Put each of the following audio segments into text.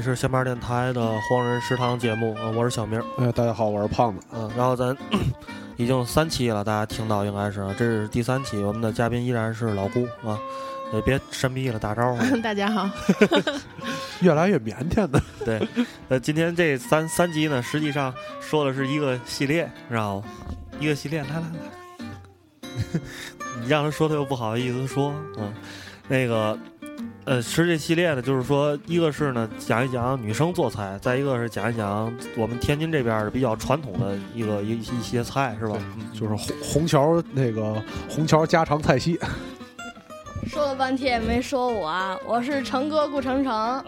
是闲班电台的荒人食堂节目啊，我是小明。哎，大家好，我是胖子。嗯，然后咱 已经三期了，大家听到应该是这是第三期，我们的嘉宾依然是老顾啊，也别神秘了，打招呼。大家好，越来越腼腆的。对，呃，今天这三三集呢，实际上说的是一个系列，然后一个系列，来来来，你让他说他又不好意思说，嗯，那个。呃，吃这系列呢，就是说，一个是呢讲一讲女生做菜，再一个是讲一讲我们天津这边比较传统的一个一一些菜，是吧？就是红虹桥那个红桥家常菜系。说了半天也没说我，我是成哥顾成成，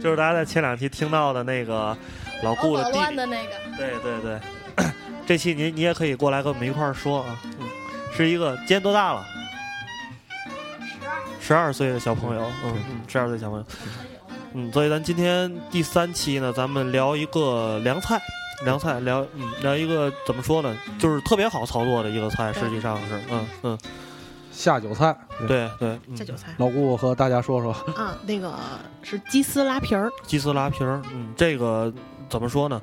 就是大家在前两期听到的那个老顾的弟的那个。对对对，这期您你也可以过来跟我们一块儿说啊，嗯，是一个今年多大了？十二岁的小朋友，嗯嗯，十二岁小朋友，嗯，所以咱今天第三期呢，咱们聊一个凉菜，凉菜聊，嗯，聊一个怎么说呢，就是特别好操作的一个菜，实际上是，嗯嗯，下酒菜，对对，下酒菜，老顾和大家说说，啊，那个是鸡丝拉皮儿，鸡丝拉皮儿，嗯，这个怎么说呢？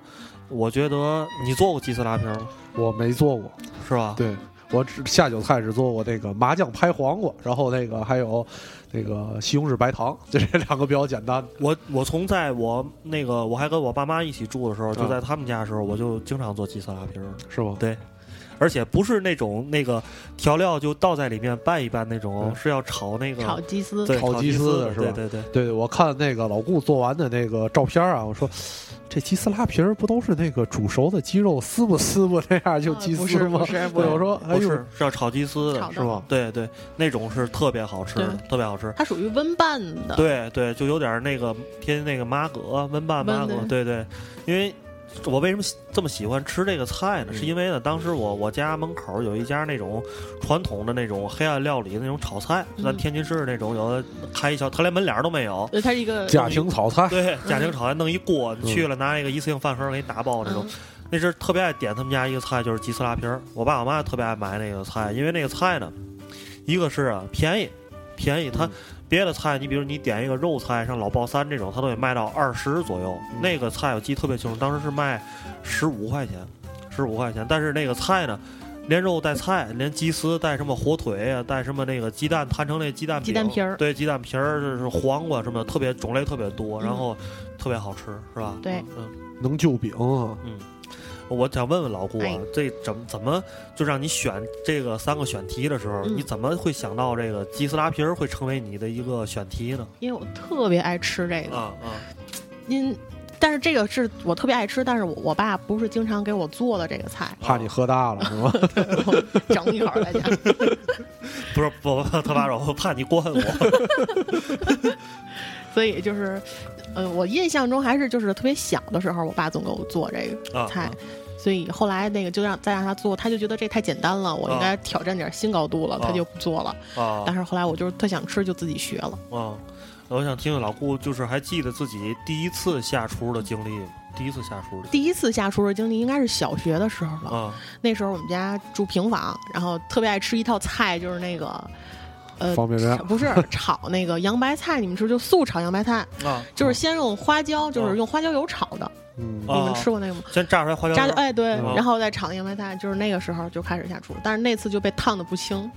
我觉得你做过鸡丝拉皮儿吗？我没做过，是吧？对。我只下酒菜只做过那个麻酱拍黄瓜，然后那个还有那个西红柿白糖，就这两个比较简单。我我从在我那个我还跟我爸妈一起住的时候，就在他们家的时候，我就经常做鸡丝拉皮儿，是吗？对，而且不是那种那个调料就倒在里面拌一拌那种，是要炒那个炒鸡丝，炒鸡丝的是吧？对对对对，我看那个老顾做完的那个照片啊，我说。这鸡丝拉皮儿不都是那个煮熟的鸡肉撕不撕不那样就鸡丝吗？不是，不是，我说不是是要炒鸡丝的，是吧？对对，那种是特别好吃，特别好吃。它属于温拌的，对对，就有点那个偏那个麻葛温拌麻葛，对对，因为。我为什么这么喜欢吃这个菜呢？是因为呢，当时我我家门口有一家那种传统的那种黑暗料理那种炒菜，在天津市那种有的开一小，他连门脸都没有。它是一个家庭炒菜，对家庭炒菜，弄一锅，你去了拿一个一次性饭盒给你打包那种。那是特别爱点他们家一个菜，就是鸡丝拉皮儿。我爸我妈特别爱买那个菜，因为那个菜呢，一个是啊便宜，便宜它。别的菜，你比如你点一个肉菜，像老爆三这种，它都得卖到二十左右。那个菜我记特别清楚，当时是卖十五块钱，十五块钱。但是那个菜呢，连肉带菜，连鸡丝带什么火腿啊，带什么那个鸡蛋摊成那鸡蛋鸡蛋皮儿，对，鸡蛋皮儿就是黄瓜什么，特别种类特别多，然后特别好吃，是吧？对，嗯，能救饼啊，嗯。我想问问老顾啊，这怎么怎么就让你选这个三个选题的时候，你怎么会想到这个鸡丝拉皮儿会成为你的一个选题呢？因为我特别爱吃这个啊啊！因但是这个是我特别爱吃，但是我我爸不是经常给我做的这个菜，怕你喝大了是吗？整一会儿在家。不是不他爸说我怕你惯我，所以就是。呃，我印象中还是就是特别小的时候，我爸总给我做这个菜，所以后来那个就让再让他做，他就觉得这太简单了，我应该挑战点新高度了，他就不做了。啊，但是后来我就是特想吃，就自己学了。啊，我想听听老顾，就是还记得自己第一次下厨的经历吗？第一次下厨，第一次下厨的经历应该是小学的时候了。啊，那时候我们家住平房，然后特别爱吃一套菜，就是那个。呃，方便面不是 炒那个洋白菜，你们吃就素炒洋白菜啊，就是先用花椒，就是用花椒油炒的。嗯，你们吃过那个吗？先炸出来花椒，炸哎对，然后再炒洋白菜，就是那个时候就开始下厨，但是那次就被烫的不轻。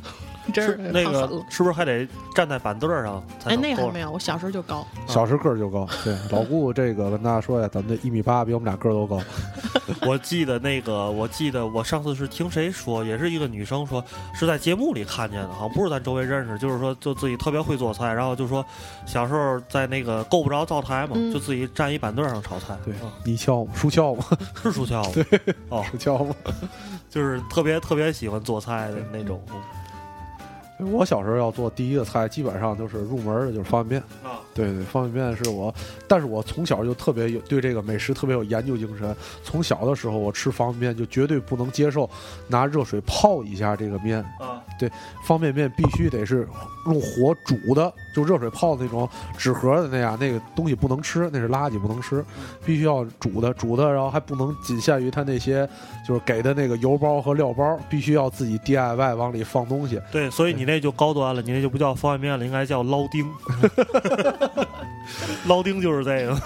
真是那个，是不是还得站在板凳上？哎，那还没有，我小时候就高，小时候个儿就高。对，老顾这个跟大家说一下，咱们这一米八，比我们俩个儿都高。我记得那个，我记得我上次是听谁说，也是一个女生说，是在节目里看见的，好像不是咱周围认识，就是说就自己特别会做菜，然后就说小时候在那个够不着灶台嘛，就自己站一板凳上炒菜。对，泥鳅树鞘嘛，是树鞘。对，哦，树鞘嘛，就是特别特别喜欢做菜的那种。我小时候要做第一个菜，基本上就是入门的，就是方便面。啊，对对，方便面是我，但是我从小就特别有对这个美食特别有研究精神。从小的时候，我吃方便面就绝对不能接受拿热水泡一下这个面。啊，对，方便面必须得是用火煮的，就热水泡那种纸盒的那样，那个东西不能吃，那是垃圾，不能吃，必须要煮的，煮的，然后还不能仅限于它那些就是给的那个油包和料包，必须要自己 DIY 往里放东西。对，所以你那就高端了，你那就不叫方便面了，应该叫捞丁。烙丁就是这个。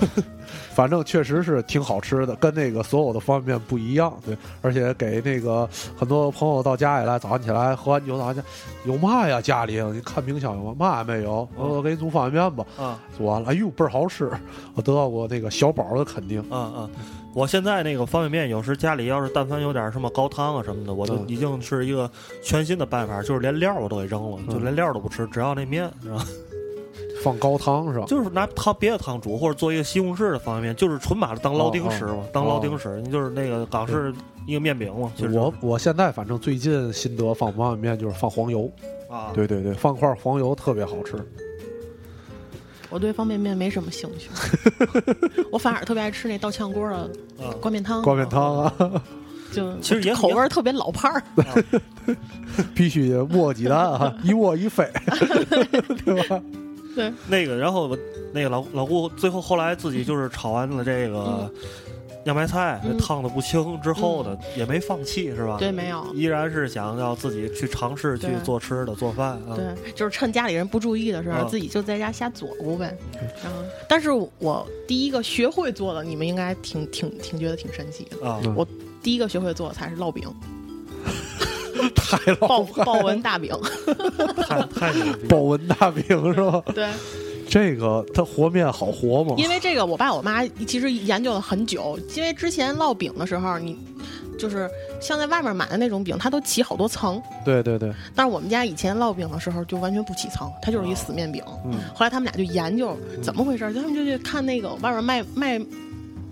反正确实是挺好吃的，跟那个所有的方便面不一样。对，而且给那个很多朋友到家里来，早上起来喝完酒，早上有嘛呀？家里你看冰箱有嘛？嘛也没有。我给你煮方便面吧。啊，煮完了，哎呦倍儿好吃！我得到过那个小宝的肯定。啊啊！我现在那个方便面，有时家里要是但凡有点什么高汤啊什么的，我都已经是一个全新的办法，就是连料我都给扔了，就连料都不吃，只要那面，是吧？放高汤是吧？就是拿汤别的汤煮，或者做一个西红柿的方便面，就是纯把它当捞丁吃嘛，当捞丁吃。你就是那个港式一个面饼嘛。我我现在反正最近心得放方便面就是放黄油啊，对对对，放块黄油特别好吃。我对方便面没什么兴趣，我反而特别爱吃那倒炝锅的挂面汤。挂面汤啊，就其实也口味特别老派儿，必须卧鸡蛋啊，一卧一飞，对吧？对，那个，然后那个老老顾最后后来自己就是炒完了这个洋白菜，烫的不轻之后呢，也没放弃是吧？对，没有，依然是想要自己去尝试去做吃的做饭。对，就是趁家里人不注意的时候，自己就在家瞎琢磨呗。嗯，但是我第一个学会做的，你们应该挺挺挺觉得挺神奇的啊！我第一个学会做的菜是烙饼。太老派，豹纹大饼，太太豹纹大饼是吧？对，这个它和面好和吗？因为这个，我爸我妈其实研究了很久。因为之前烙饼的时候，你就是像在外面买的那种饼，它都起好多层。对对对。但是我们家以前烙饼的时候就完全不起层，它就是一死面饼。嗯。后来他们俩就研究怎么回事，他们就去看那个外面卖卖。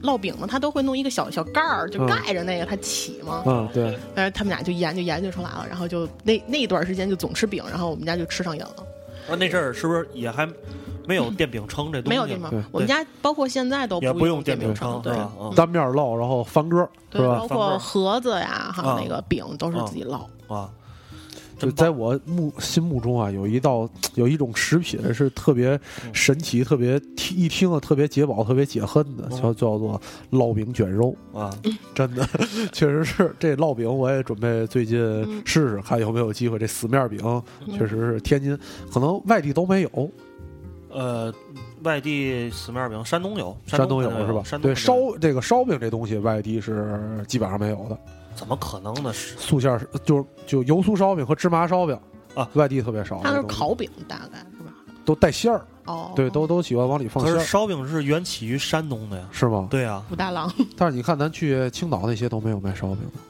烙饼呢，他都会弄一个小小盖儿，就盖着那个，它起嘛。嗯，对。但是他们俩就研究研究出来了，然后就那那一段时间就总吃饼，然后我们家就吃上瘾了。啊，那阵儿是不是也还没有电饼铛这东西？没有电饼，我们家包括现在都不用电饼铛，对，单面烙，然后翻个，对，包括盒子呀，还有那个饼都是自己烙啊。就在我目心目中啊，有一道有一种食品是特别神奇、特别一听啊特别解饱、特别解恨的，叫叫做烙饼卷肉啊！真的，确实是这烙饼，我也准备最近试试，看有没有机会。这死面饼确实是天津，可能外地都没有。呃，外地死面饼，山东有，山东有是吧？对，烧这个烧饼这东西，外地是基本上没有的。怎么可能呢？素馅儿就是就油酥烧饼和芝麻烧饼啊，外地特别少。它是烤饼，大概是吧？都带馅儿哦，对，都都喜欢往里放。可是烧饼是源起于山东的呀，是吗？对呀，武大郎。但是你看，咱去青岛那些都没有卖烧饼的。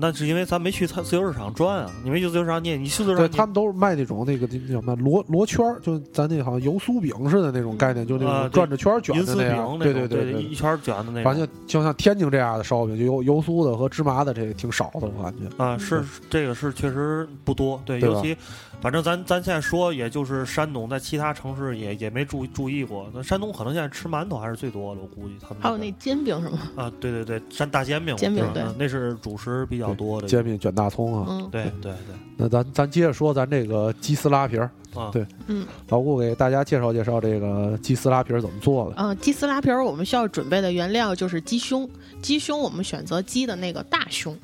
那是因为咱没去自由市场转啊，你没去自由市场，你你去自由市场，他们都是卖那种那个叫什么螺螺圈就咱那好像油酥饼似的那种概念，就那种转着圈卷的那样，对对对，一圈卷的那。反正就像天津这样的烧饼，就油油酥的和芝麻的这个挺少的，我感觉啊，是这个是确实不多，对，尤其。反正咱咱现在说，也就是山东，在其他城市也也没注注意过。那山东可能现在吃馒头还是最多的，我估计他们。还有那煎饼是吗？啊，对对对，山大煎饼，煎饼对，那是主食比较多的。煎饼卷大葱啊，对对对。那咱咱接着说咱这个鸡丝拉皮儿啊，对，嗯，老顾给大家介绍介绍这个鸡丝拉皮儿怎么做的。嗯，鸡丝拉皮儿我们需要准备的原料就是鸡胸，鸡胸我们选择鸡的那个大胸。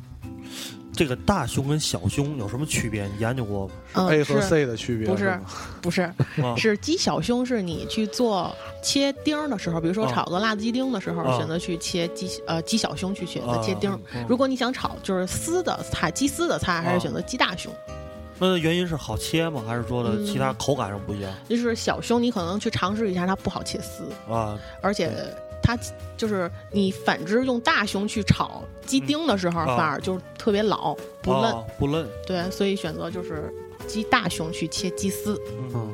这个大胸跟小胸有什么区别？你研究过吗？A 和 C 的区别不是，不是，是鸡小胸是你去做切丁的时候，比如说炒个辣子鸡丁的时候，选择去切鸡呃鸡小胸去选择切丁。如果你想炒就是丝的菜，鸡丝的菜，还是选择鸡大胸。那原因是好切吗？还是说的其他口感上不一样？就是小胸，你可能去尝试一下，它不好切丝啊，而且。它就是你反之用大胸去炒鸡丁的时候，反而就是特别老不嫩不嫩。对，所以选择就是鸡大胸去切鸡丝。嗯，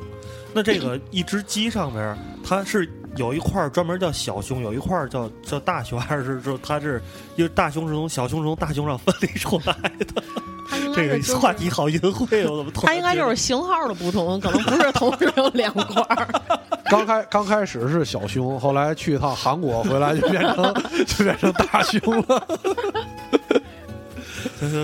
那这个 一只鸡上面，它是有一块专门叫小胸，有一块叫叫大胸，还是说它是因为大胸是从小胸是从大胸上分离出来的？这个话题好淫秽，我怎么？它应该就是型号的不同，可能不是同时有两块。刚开刚开始是小胸，后来去一趟韩国回来就变成 就变成大胸了。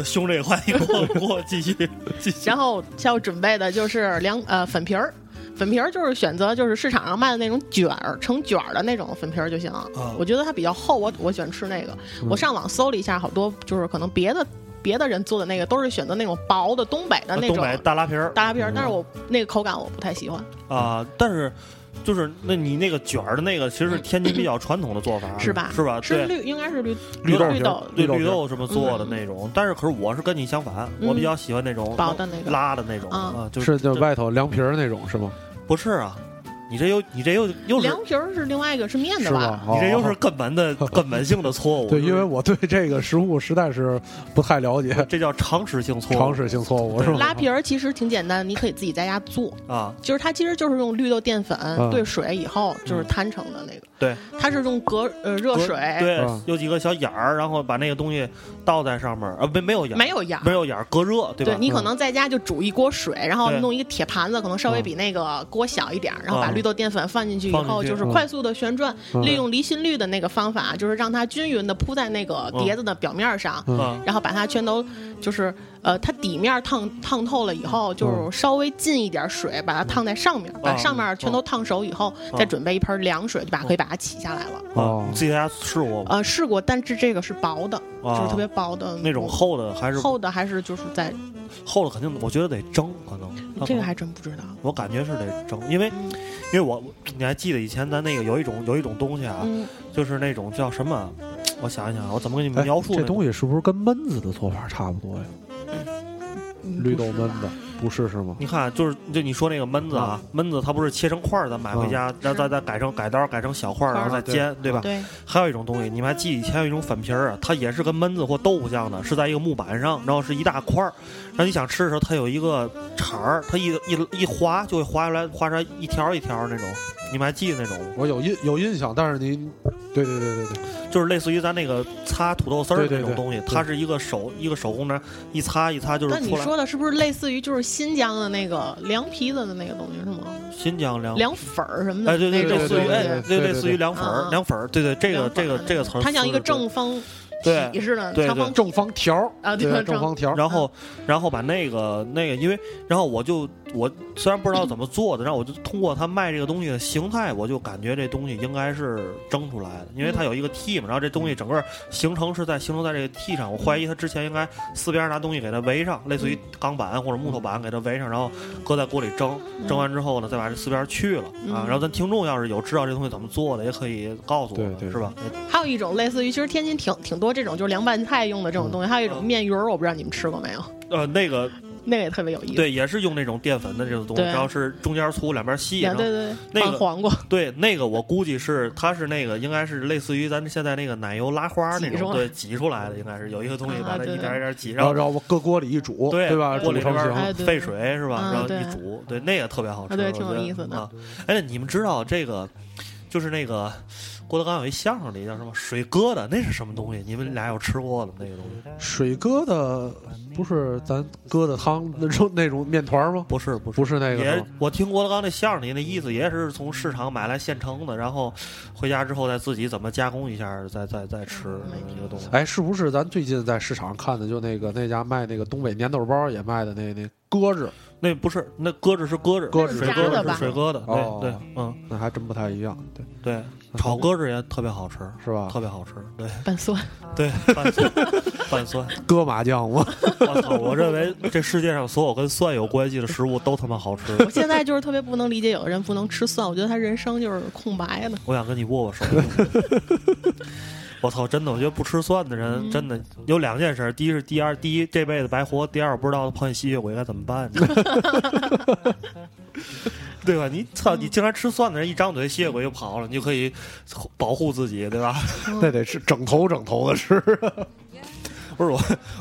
胸这个话题过过继续 继续。然后需要准备的就是两呃粉皮儿，粉皮儿就是选择就是市场上卖的那种卷儿成卷儿的那种粉皮儿就行。我觉得它比较厚，我我喜欢吃那个。我上网搜了一下，好多就是可能别的。别的人做的那个都是选择那种薄的东北的那种大拉皮儿，大拉皮儿，但是我那个口感我不太喜欢啊。但是就是那你那个卷儿的那个，其实是天津比较传统的做法，是吧？是吧？是绿，应该是绿绿豆绿豆对绿豆什么做的那种。但是可是我是跟你相反，我比较喜欢那种薄的那个拉的那种啊，就是就外头凉皮儿那种是吗？不是啊。你这又你这又又凉皮儿是另外一个是面的吧？你这又是根本的 根本性的错误。对，因为我对这个食物实在是不太了解，这叫常识性错误。常识性错误是吧？拉皮儿其实挺简单，你可以自己在家做啊。就是它其实就是用绿豆淀粉兑水以后就是摊成的那个。对，它是用隔呃热水，对，有几个小眼儿，然后把那个东西倒在上面，呃，没没有眼，没有眼，没有眼儿，隔热，对吧？对你可能在家就煮一锅水，然后弄一个铁盘子，可能稍微比那个锅小一点，然后把绿豆淀粉放进去以后，就是快速的旋转，利用离心率的那个方法，就是让它均匀的铺在那个碟子的表面上，然后把它全都就是呃，它底面烫烫透了以后，就是稍微浸一点水，把它烫在上面，把上面全都烫熟以后，再准备一盆凉水，就把可以把它起下来了。哦，自己在家试过吗？呃，试过，但是这个是薄的，就是特别薄的那种厚的，还是？厚的，还是就是在厚的，肯定我觉得得蒸，可能。这个还真不知道。我感觉是得蒸，因为因为我你还记得以前咱那个有一种有一种东西啊，就是那种叫什么？我想一想，我怎么给你们描述这东西？是不是跟焖子的做法差不多呀？绿豆焖子不是是吗？你看，就是就你说那个焖子啊，焖子它不是切成块儿，咱买回家，然后再再改成改刀，改成小块儿，然后再煎，对吧？对。还有一种东西，你们还记以前有一种粉皮儿啊，它也是跟焖子或豆腐像的，是在一个木板上，然后是一大块儿，然后你想吃的时候，它有一个铲儿，它一一一划就会划出来，划出来一条一条那种。你们还记得那种？我有印有印象，但是你，对对对对对，就是类似于咱那个擦土豆丝儿那种东西，它是一个手一个手工的，一擦一擦就是。那你说的是不是类似于就是新疆的那个凉皮子的那个东西是吗？新疆凉凉粉儿什么的？哎，对对，类似于哎，对类似于凉粉儿，凉粉儿，对对，这个这个这个词儿，它像一个正方。体，似的，对对，正方条啊，对，正方条。然后，然后把那个那个，因为，然后我就我虽然不知道怎么做的，然后我就通过他卖这个东西的形态，我就感觉这东西应该是蒸出来的，因为它有一个屉嘛，然后这东西整个形成是在形成在这个屉上，我怀疑他之前应该四边拿东西给它围上，类似于钢板或者木头板给它围上，然后搁在锅里蒸，蒸完之后呢，再把这四边去了啊。然后咱听众要是有知道这东西怎么做的，也可以告诉我，是吧？还有一种类似于，其实天津挺挺多这种，就是凉拌菜。菜用的这种东西，还有一种面鱼儿，我不知道你们吃过没有？呃，那个那个也特别有意思。对，也是用那种淀粉的这种东西，然后是中间粗，两边细。对对对，那个黄瓜。对，那个我估计是，它是那个应该是类似于咱现在那个奶油拉花那种，对，挤出来的应该是有一个东西把它一点一点挤，然后然后搁锅里一煮，对吧？锅里成型，沸水是吧？然后一煮，对，那个特别好吃，对，挺有意思的。哎，你们知道这个就是那个。郭德纲有一相声里叫什么水疙瘩？那是什么东西？你们俩有吃过的那个东西？水疙瘩不是咱疙瘩汤那种那种面团吗？不是，不是，不是那个。也我听郭德纲那相声里那意思也是从市场买来现成的，然后回家之后再自己怎么加工一下，再再再吃那个东西。哎，是不是咱最近在市场看的就那个那家卖那个东北粘豆包也卖的那那搁置？那不是，那搁着是搁着，搁着水疙瘩，水搁的。对对，嗯，那还真不太一样。对对。炒鸽子也特别好吃，是吧？特别好吃，对。拌蒜，对，拌蒜，拌蒜，搁麻酱我？我操！我认为这世界上所有跟蒜有关系的食物都他妈好吃。我现在就是特别不能理解，有的人不能吃蒜，我觉得他人生就是空白的。我想跟你握握手。我操！真的，我觉得不吃蒜的人真的有两件事：第一是第二，第一这辈子白活；第二不知道碰见吸血鬼该怎么办。对吧？你操！你竟然吃蒜的人，一张嘴吸血鬼就跑了，你就可以保护自己，对吧？那得是整头整头的吃。不是我，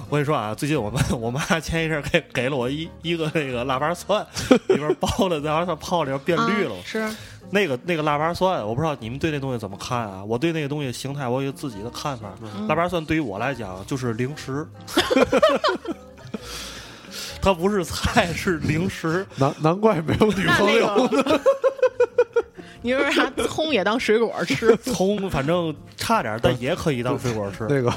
我跟你说啊，最近我们我妈前一阵给给了我一一个那个腊八蒜，里边包的腊八蒜泡里边变绿了。是那个那个腊八蒜，我不知道你们对那东西怎么看啊？我对那个东西形态，我有自己的看法。腊八蒜对于我来讲就是零食。它不是菜，是零食。难难怪没有女朋友呢。你为啥葱也当水果吃？葱反正差点，但也可以当水果吃。那个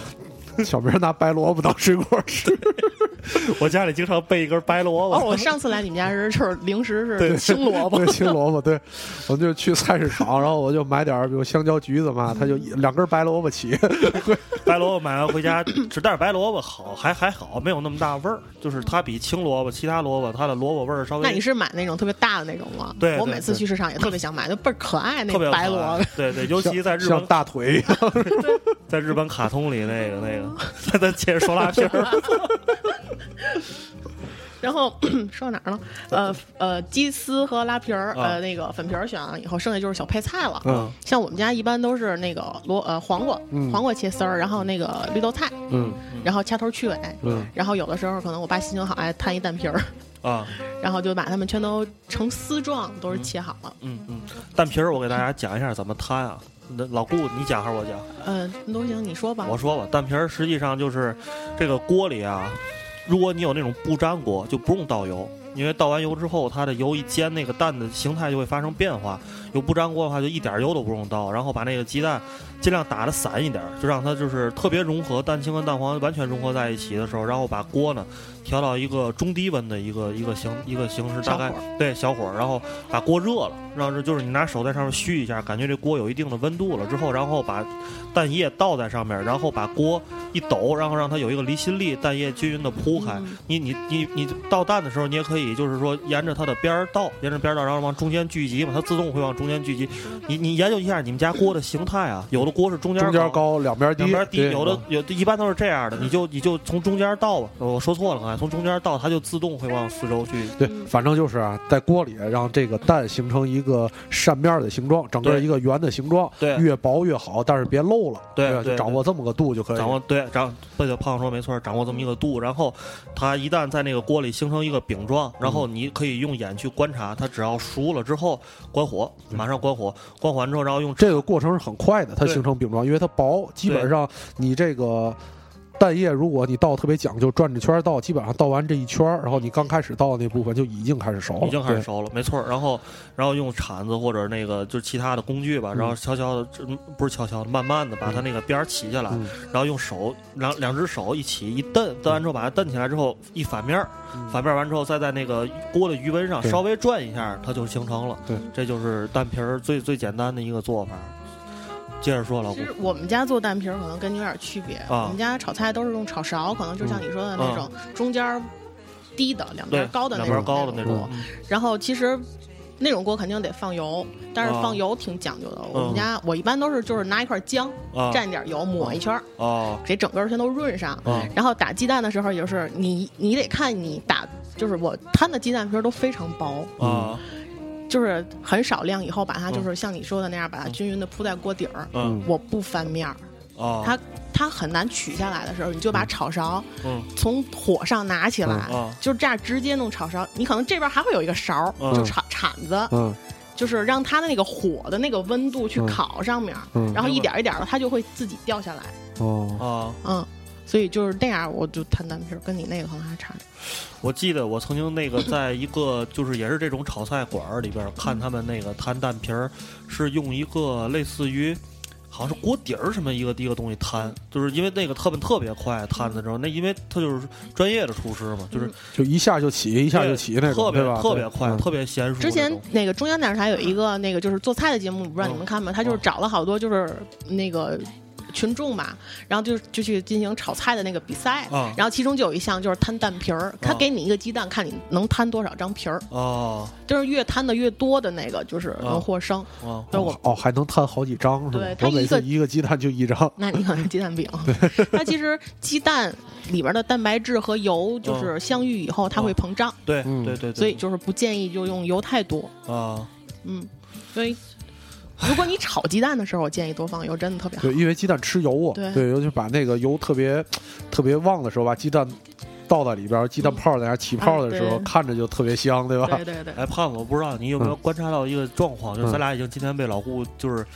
小明拿白萝卜当水果吃。我家里经常备一根白萝卜。哦，我上次来你们家时，就是零食是青萝卜，对青萝卜。对，我就去菜市场，然后我就买点比如香蕉、橘子嘛，他就两根白萝卜起。白萝卜买完回家吃，但是白萝卜好，还还好，没有那么大味儿。就是它比青萝卜、其他萝卜，它的萝卜味儿稍微。那你是买那种特别大的那种吗？对，我每次去市场也特别想买，就倍儿可爱那个白萝卜。对对，尤其在日本大腿，在日本卡通里那个那个，再接着说拉皮儿。然后 说到哪儿了？呃呃，鸡丝和拉皮儿，呃，那个粉皮儿选完了以后，剩下就是小配菜了。嗯，像我们家一般都是那个萝呃黄瓜，黄瓜切丝儿，然后那个绿豆菜，嗯，然后掐头去尾，嗯，然后有的时候可能我爸心情好，爱摊一蛋皮儿，啊，然后就把它们全都成丝状，都是切好了。嗯嗯，蛋皮儿我给大家讲一下怎么摊啊。那老顾，你讲还是我讲？嗯，都行，你说吧。我说吧，蛋皮儿实际上就是这个锅里啊。如果你有那种不粘锅，就不用倒油，因为倒完油之后，它的油一煎，那个蛋的形态就会发生变化。有不粘锅的话，就一点油都不用倒，然后把那个鸡蛋尽量打的散一点，就让它就是特别融合，蛋清跟蛋黄完全融合在一起的时候，然后把锅呢。调到一个中低温的一个一个形一个形式，大概对小火，然后把锅热了，让这就是你拿手在上面虚一下，感觉这锅有一定的温度了之后，然后把蛋液倒在上面，然后把锅一抖，然后让它有一个离心力，蛋液均匀的铺开。你你你你倒蛋的时候，你也可以就是说沿着它的边儿倒，沿着边儿倒，然后往中间聚集嘛，它自动会往中间聚集。你你研究一下你们家锅的形态啊，有的锅是中间中间高，两边低，两边低，有的有的一般都是这样的，你就你就从中间倒吧。我说错了刚才。从中间倒，它就自动会往四周去。对，反正就是啊，在锅里让这个蛋形成一个扇面的形状，整个一个圆的形状。对，越薄越好，但是别漏了。对，就掌握这么个度就可以。掌握对，掌这个胖说没错，掌握这么一个度，然后它一旦在那个锅里形成一个饼状，然后你可以用眼去观察，它只要熟了之后关火，马上关火，关火完之后，然后用这个过程是很快的，它形成饼状，因为它薄，基本上你这个。蛋液，如果你倒特别讲究，转着圈倒，基本上倒完这一圈然后你刚开始倒的那部分就已经开始熟了，已经开始熟了，没错。然后，然后用铲子或者那个就是其他的工具吧，然后悄悄的，不是悄悄的，慢慢的把它那个边儿起下来，然后用手两两只手一起一蹬，蹬完之后把它蹬起来之后一反面，反面完之后再在那个锅的余温上稍微转一下，它就形成了。对，这就是蛋皮儿最最简单的一个做法。接着说了，其实我们家做蛋皮儿可能跟你有点区别。我们家炒菜都是用炒勺，可能就像你说的那种中间低的，两边高的那种。高的那种。然后其实那种锅肯定得放油，但是放油挺讲究的。我们家我一般都是就是拿一块姜，蘸点油抹一圈，给整个全都润上。然后打鸡蛋的时候，也就是你你得看你打，就是我摊的鸡蛋皮都非常薄啊。就是很少量，以后把它就是像你说的那样，把它均匀的铺在锅底儿。嗯，我不翻面儿。哦，它它很难取下来的时候，你就把炒勺，嗯，从火上拿起来，就这样直接弄炒勺。你可能这边还会有一个勺，就铲铲子，嗯，就是让它的那个火的那个温度去烤上面，然后一点一点的，它就会自己掉下来。哦，啊，嗯。所以就是那样，我就摊蛋皮儿，跟你那个可能还差点。我记得我曾经那个在一个就是也是这种炒菜馆儿里边看他们那个摊蛋皮儿，是用一个类似于好像是锅底儿什么一个一个东西摊，就是因为那个特别特别快摊的时候，那因为他就是专业的厨师嘛，就是就一下就起，一下就起那种，特别特别快，特别娴熟。之前那个中央电视台有一个那个就是做菜的节目，不知道你们看吗？他就是找了好多就是那个。群众嘛，然后就就去进行炒菜的那个比赛，然后其中就有一项就是摊蛋皮儿，他给你一个鸡蛋，看你能摊多少张皮儿，哦，就是越摊的越多的那个就是能获胜，哦，哦还能摊好几张是吧？对，他每次一个鸡蛋就一张，那你可能鸡蛋饼。它其实鸡蛋里边的蛋白质和油就是相遇以后，它会膨胀，对对对，所以就是不建议就用油太多。啊，嗯，所以。如果你炒鸡蛋的时候，我建议多放油，真的特别好。对，因为鸡蛋吃油啊。对，尤其把那个油特别特别旺的时候，把鸡蛋倒在里边，鸡蛋泡在那起泡的时候，看着就特别香，对吧？对对对。哎，胖子，我不知道你有没有观察到一个状况，就是咱俩已经今天被老顾就是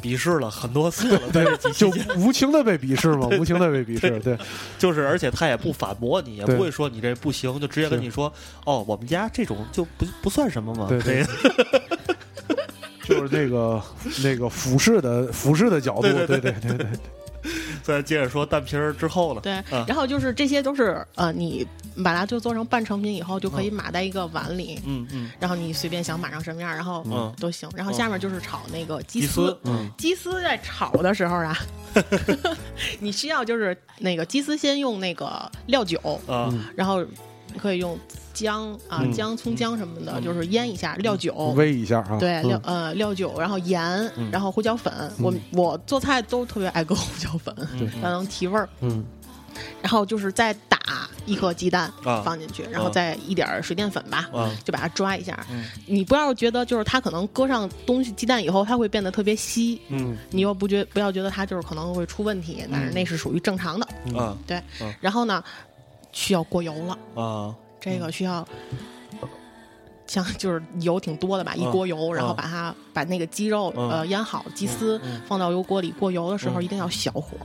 鄙视了很多次了，对，就无情的被鄙视嘛，无情的被鄙视，对，就是，而且他也不反驳你，也不会说你这不行，就直接跟你说，哦，我们家这种就不不算什么嘛，对对。就是那个那个俯视的俯视的角度，对对对对 对。再接着说蛋皮儿之后呢？对，然后就是这些都是呃，你把它就做成半成品以后，就可以码在一个碗里。嗯嗯。然后你随便想码上什么样，然后都行。然后下面就是炒那个鸡丝。嗯。鸡丝在炒的时候啊，你需要就是那个鸡丝先用那个料酒嗯，然后可以用。姜啊，姜、葱、姜什么的，就是腌一下，料酒煨一下啊。对，料呃料酒，然后盐，然后胡椒粉。我我做菜都特别爱搁胡椒粉，它能提味儿。嗯。然后就是再打一颗鸡蛋放进去，然后再一点水淀粉吧，就把它抓一下。你不要觉得就是它可能搁上东西鸡蛋以后，它会变得特别稀。嗯。你又不觉不要觉得它就是可能会出问题，但是那是属于正常的。嗯。对。然后呢，需要过油了。啊。这个需要，像就是油挺多的吧，一锅油，然后把它把那个鸡肉呃腌好，鸡丝放到油锅里过油的时候一定要小火，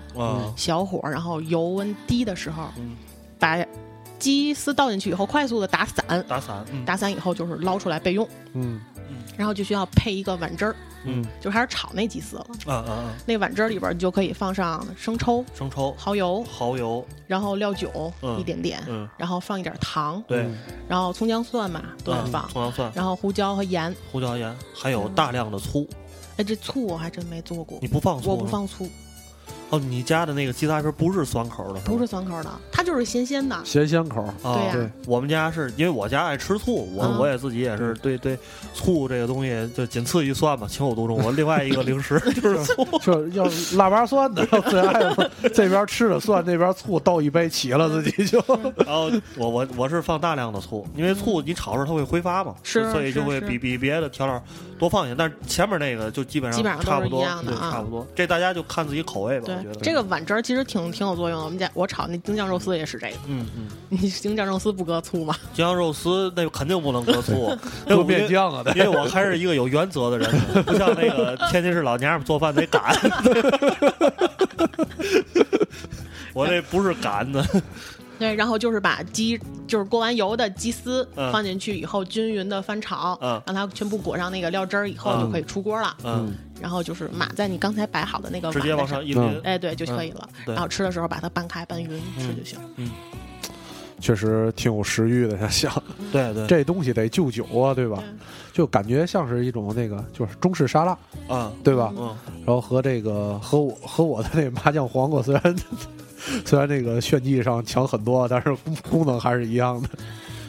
小火，然后油温低的时候，把鸡丝倒进去以后快速的打散，打散，打散以后就是捞出来备用，嗯，然后就需要配一个碗汁儿。嗯，就开始炒那鸡丝了。嗯嗯嗯！那碗汁里边你就可以放上生抽、生抽、蚝油、蚝油，然后料酒一点点，嗯，然后放一点糖，对，然后葱姜蒜嘛都要放，葱姜蒜，然后胡椒和盐，胡椒盐，还有大量的醋。哎，这醋我还真没做过。你不放醋？我不放醋。哦，你家的那个鸡杂皮不是酸口的，不是酸口的，它就是咸鲜的，咸鲜口。对呀，我们家是因为我家爱吃醋，我我也自己也是对对醋这个东西就仅次于蒜嘛，情有独钟。我另外一个零食 就是醋，就要腊八蒜的，最爱了。这边吃着蒜，那边醋倒一杯起了，自己就。然后我我我是放大量的醋，因为醋你炒时它会挥发嘛，是，所以就会比比别的调料多放一些。但是前面那个就基本上差不多，对，差不多。这大家就看自己口味吧，我这个碗汁儿。其实挺挺有作用的。我们家我炒那京酱肉丝也是这个。嗯嗯，你京酱肉丝不搁醋吗？京酱肉丝那肯定不能搁醋，搁面酱啊！因为我还是一个有原则的人，不像那个 天津市老娘们做饭得赶。我这不是赶的。对，然后就是把鸡，就是过完油的鸡丝放进去以后，均匀的翻炒，让它全部裹上那个料汁儿以后，就可以出锅了。嗯，然后就是码在你刚才摆好的那个直接往上一淋，哎，对就可以了。然后吃的时候把它拌开拌匀吃就行。嗯，确实挺有食欲的，想。对对，这东西得就酒啊，对吧？就感觉像是一种那个，就是中式沙拉啊，对吧？嗯，然后和这个和我和我的那麻酱黄瓜虽然。虽然那个炫技上强很多，但是功能还是一样的。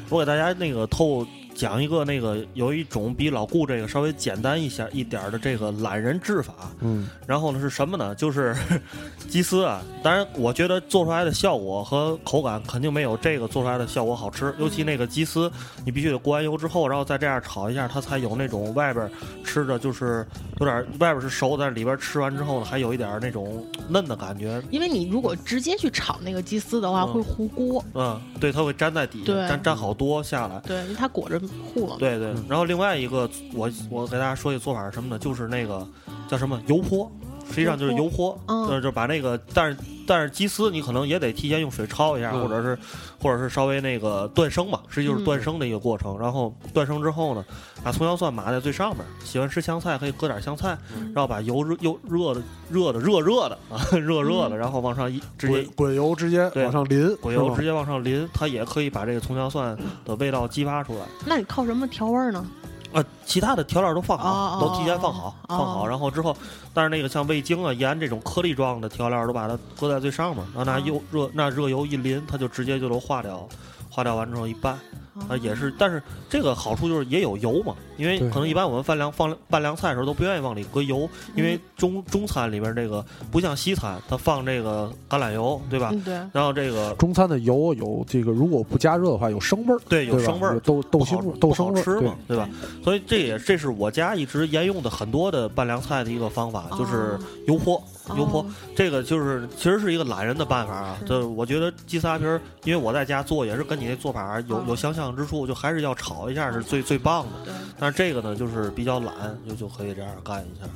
我给大家那个透。讲一个那个有一种比老顾这个稍微简单一些一点的这个懒人制法，嗯，然后呢是什么呢？就是 鸡丝啊，当然我觉得做出来的效果和口感肯定没有这个做出来的效果好吃，尤其那个鸡丝，你必须得过完油之后，然后再这样炒一下，它才有那种外边吃着就是有点外边是熟，但里边吃完之后呢还有一点那种嫩的感觉。因为你如果直接去炒那个鸡丝的话，会糊锅。嗯，对，它会粘在底下，粘粘好多下来。对，因为它裹着。糊了，对对，然后另外一个，我我给大家说一个做法是什么呢？就是那个叫什么？油泼，实际上就是油泼，就是就把那个，但是但是鸡丝你可能也得提前用水焯一下，或者是或者是稍微那个断生嘛，实际就是断生的一个过程。然后断生之后呢，把葱姜蒜码在最上面，喜欢吃香菜可以搁点香菜，然后把油热又热的热的热热的 啊热热的，然后往上一直接滚油直接往上淋，滚油直接往上淋，它也可以把这个葱姜蒜的味道激发出来。那你靠什么调味呢？啊，其他的调料都放好，都提前放好，放好，然后之后，但是那个像味精啊、盐这种颗粒状的调料都把它搁在最上面，然后拿油热，那热油一淋，它就直接就都化掉，化掉完之后一拌。啊，也是，但是这个好处就是也有油嘛，因为可能一般我们拌凉放拌凉菜的时候都不愿意往里搁油，因为中中餐里边这个不像西餐，它放这个橄榄油，对吧？对。然后这个中餐的油有这个，如果不加热的话，有生味儿。对，有生味儿，豆豆腥味，豆生味吃嘛，对吧？所以这也这是我家一直沿用的很多的拌凉菜的一个方法，就是油泼。油泼，这个就是其实是一个懒人的办法啊。就我觉得鸡丝拉皮儿，因为我在家做也是跟你那做法有有相像之处，就还是要炒一下是最最棒的。但是这个呢，就是比较懒，就就可以这样干一下。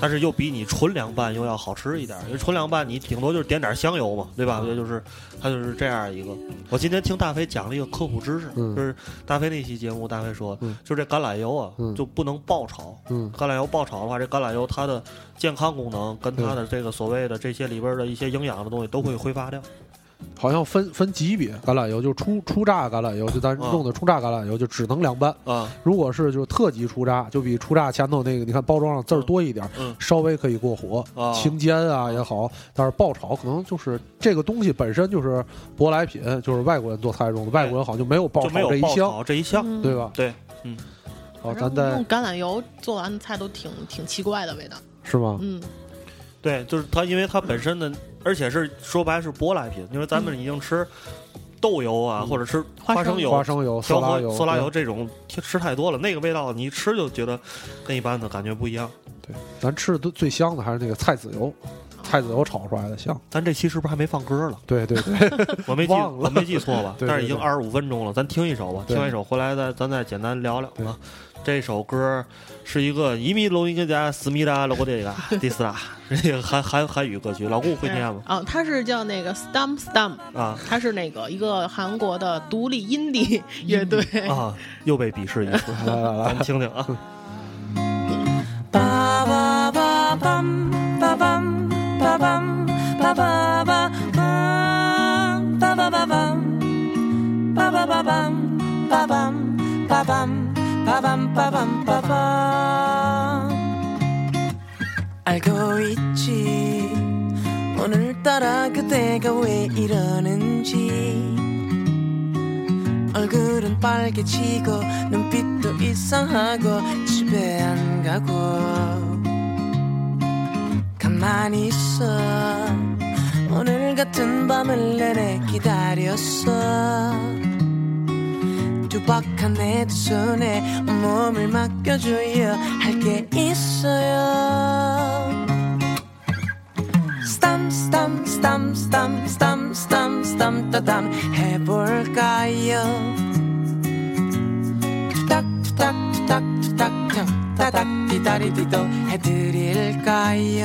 但是又比你纯凉拌又要好吃一点。因为纯凉拌你顶多就是点点香油嘛，对吧？也就是它就是这样一个。我今天听大飞讲了一个科普知识，就是大飞那期节目，大飞说，就这橄榄油啊，就不能爆炒。橄榄油爆炒的话，这橄榄油它的健康功能跟它的这个所谓的这些里边的一些营养的东西都会挥发掉。好像分分级别，橄榄油就初初榨橄榄油，就咱用的初榨橄榄油就只能凉拌啊。如果是就特级初榨，就比初榨前头那个，你看包装上字儿多一点，稍微可以过火，清煎啊也好。但是爆炒可能就是这个东西本身就是舶来品，就是外国人做菜用的，外国人好像就没有爆炒这一项，这一项对吧？对，嗯。好，咱再用橄榄油做完的菜都挺挺奇怪的味道，是吗？嗯。对，就是它，因为它本身的，而且是说白是舶来品，因为咱们已经吃豆油啊，或者吃花生油、花生油、色拉油、色拉油这种吃太多了，那个味道你一吃就觉得跟一般的感觉不一样。对，咱吃的最香的还是那个菜籽油，菜籽油炒出来的香。咱这期是不是还没放歌了？对对对，我没记，我没记错吧？但是已经二十五分钟了，咱听一首吧，听一首回来再咱再简单聊聊啊。这首歌是一个一米六一个家思密达录的一个第四大，这个韩韩韩语歌曲，老顾会念吗？啊，他是叫那个 Stum Stum 啊，他是那个一个韩国的独立 indie 乐队啊，又被鄙视一次，来来来，咱听听啊。 빠밤 빠밤 빠밤 알고 있지. 오늘따라 그대가 왜 이러는지. 얼굴은 빨개지고 눈빛도 이상하고 집에 안 가고. 가만히 있어 같은 밤을 내내 기다렸어. 두박한 내 두 손에 몸을 맡겨줘야 할게 있어요. 스탐 스탐 스탐 스탐 스탐 스탐 스탐 따담 해볼까요? 투닥 투닥 투닥 투닥 따닥 디다리디도 해드릴까요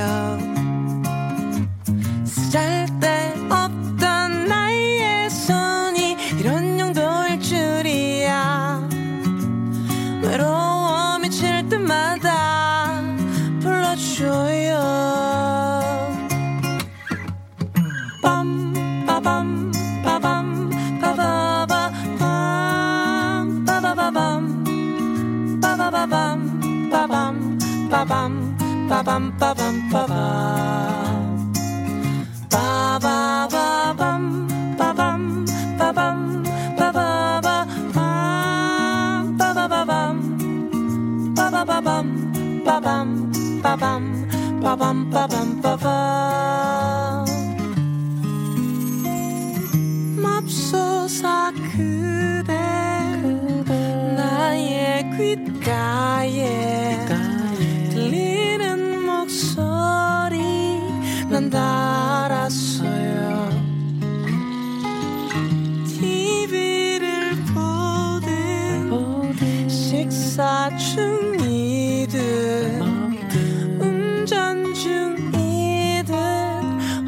식사 중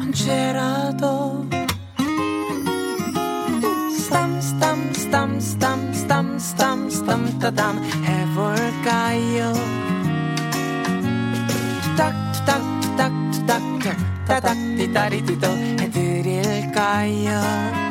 언제라도. 스탐 스탐 스탐 스탐 스탐 스탐 스탐 따담 해볼까요? 투닥 투닥 투닥 투닥 따닥 디다리디도 해드릴까요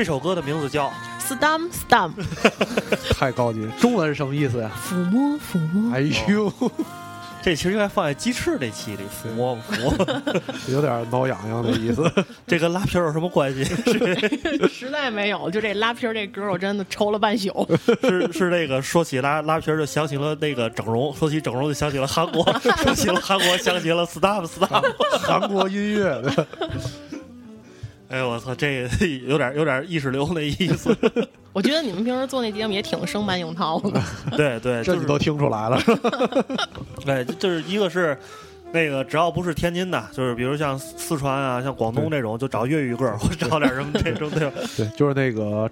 这首歌的名字叫《Stum Stum》，太高级。中文是什么意思呀？抚摸，抚摸。哎呦，这其实应该放在鸡翅这期里，抚摸 抚摸，有点挠痒痒的意思。这跟拉皮有什么关系？实在没有，就这拉皮这歌，我真的抽了半宿。是是那个说起拉拉皮就想起了那个整容，说起整容就想起了韩国，说起了韩国想起了 stop stop，韩国音乐。哎呦我操，这个 有点有点意识流那意思。我觉得你们平时做那节目也挺生搬硬套的。对对，这你都听出来了。对，就是一个是那个，只要不是天津的，就是比如像四川啊、像广东这种，就找粤语歌，或找点什么这种对。对，就是那个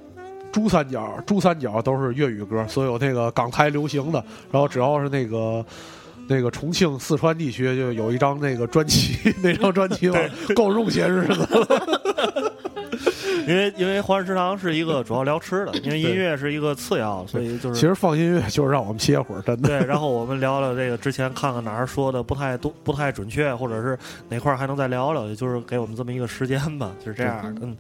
珠三角，珠三角都是粤语歌，所有那个港台流行的，然后只要是那个。那个重庆、四川地区就有一张那个专辑，那张专辑够用些日子了。因为因为华人食堂是一个主要聊吃的，因为音乐是一个次要，所以就是其实放音乐就是让我们歇会儿，真的。对，然后我们聊聊这个之前看看哪儿说的不太多、不太准确，或者是哪块还能再聊聊，也就是给我们这么一个时间吧，就是这样的。嗯，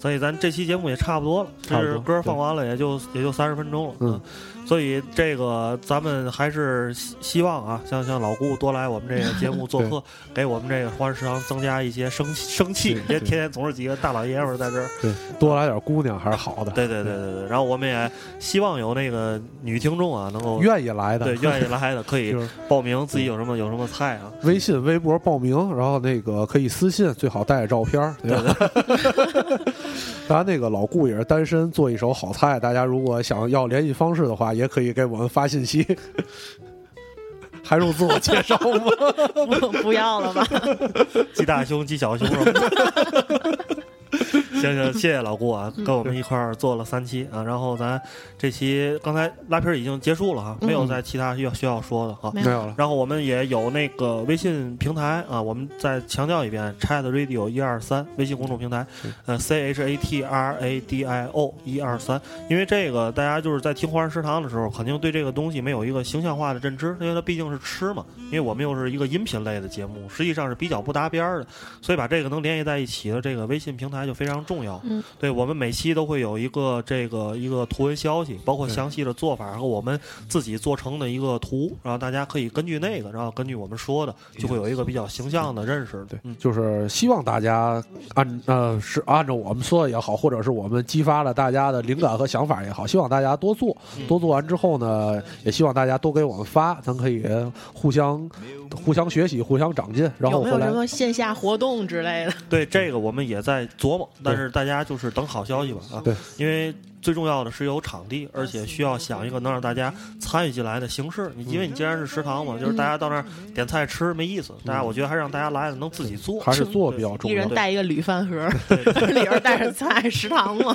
所以咱这期节目也差不多了，这歌放完了也就也就三十分钟了。嗯。所以这个咱们还是希希望啊，像像老顾多来我们这个节目做客，给我们这个华人食堂增加一些生生气，别天天总是几个大老爷们儿在这儿。对，多来点姑娘还是好的。对对对对对。然后我们也希望有那个女听众啊，能够愿意来的，对，愿意来的可以报名，自己有什么有什么菜啊，微信、微博报名，然后那个可以私信，最好带着照片。对对。当然，那个老顾也是单身，做一手好菜。大家如果想要联系方式的话，也可以给我们发信息。还用自我介绍吗？不，不要了吧。鸡大胸，鸡小胸。行行，谢谢老顾啊，跟我们一块儿做了三期啊，然后咱这期刚才拉皮儿已经结束了哈，没有在其他需要需要说的哈，没有了。然后我们也有那个微信平台啊，我们再强调一遍，Chat Radio 一二三微信公众平台，呃，C H A T R A D I O 一二三，因为这个大家就是在听华人食堂的时候，肯定对这个东西没有一个形象化的认知，因为它毕竟是吃嘛，因为我们又是一个音频类的节目，实际上是比较不搭边儿的，所以把这个能联系在一起的这个微信平台就非常。重要，嗯，对我们每期都会有一个这个一个图文消息，包括详细的做法和我们自己做成的一个图，然后大家可以根据那个，然后根据我们说的，就会有一个比较形象的认识。对，就是希望大家按呃是按照我们说的也好，或者是我们激发了大家的灵感和想法也好，希望大家多做，多做完之后呢，也希望大家多给我们发，咱可以互相互相学习，互相长进。然后有没有什么线下活动之类的？对，这个我们也在琢磨，但是。大家就是等好消息吧啊！对，因为最重要的是有场地，而且需要想一个能让大家参与进来的形式。你因为你既然是食堂嘛，就是大家到那儿点菜吃没意思。大家我觉得还是让大家来了能自己做，还是做比较重要。一人带一个铝饭盒，里边带着菜，食堂嘛。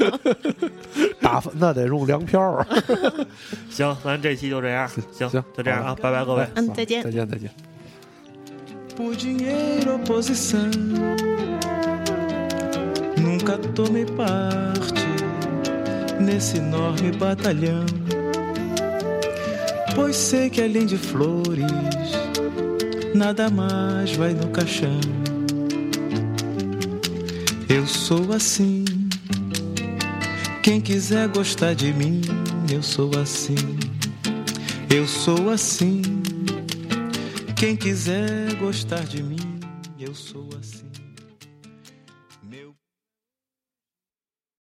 打饭那得用粮票。行，咱这期就这样。行行，就这样啊，拜拜各位。嗯，再见，再见，再见。Nunca tomei parte nesse enorme batalhão. Pois sei que além de flores, nada mais vai no caixão. Eu sou assim. Quem quiser gostar de mim, eu sou assim. Eu sou assim. Quem quiser gostar de mim,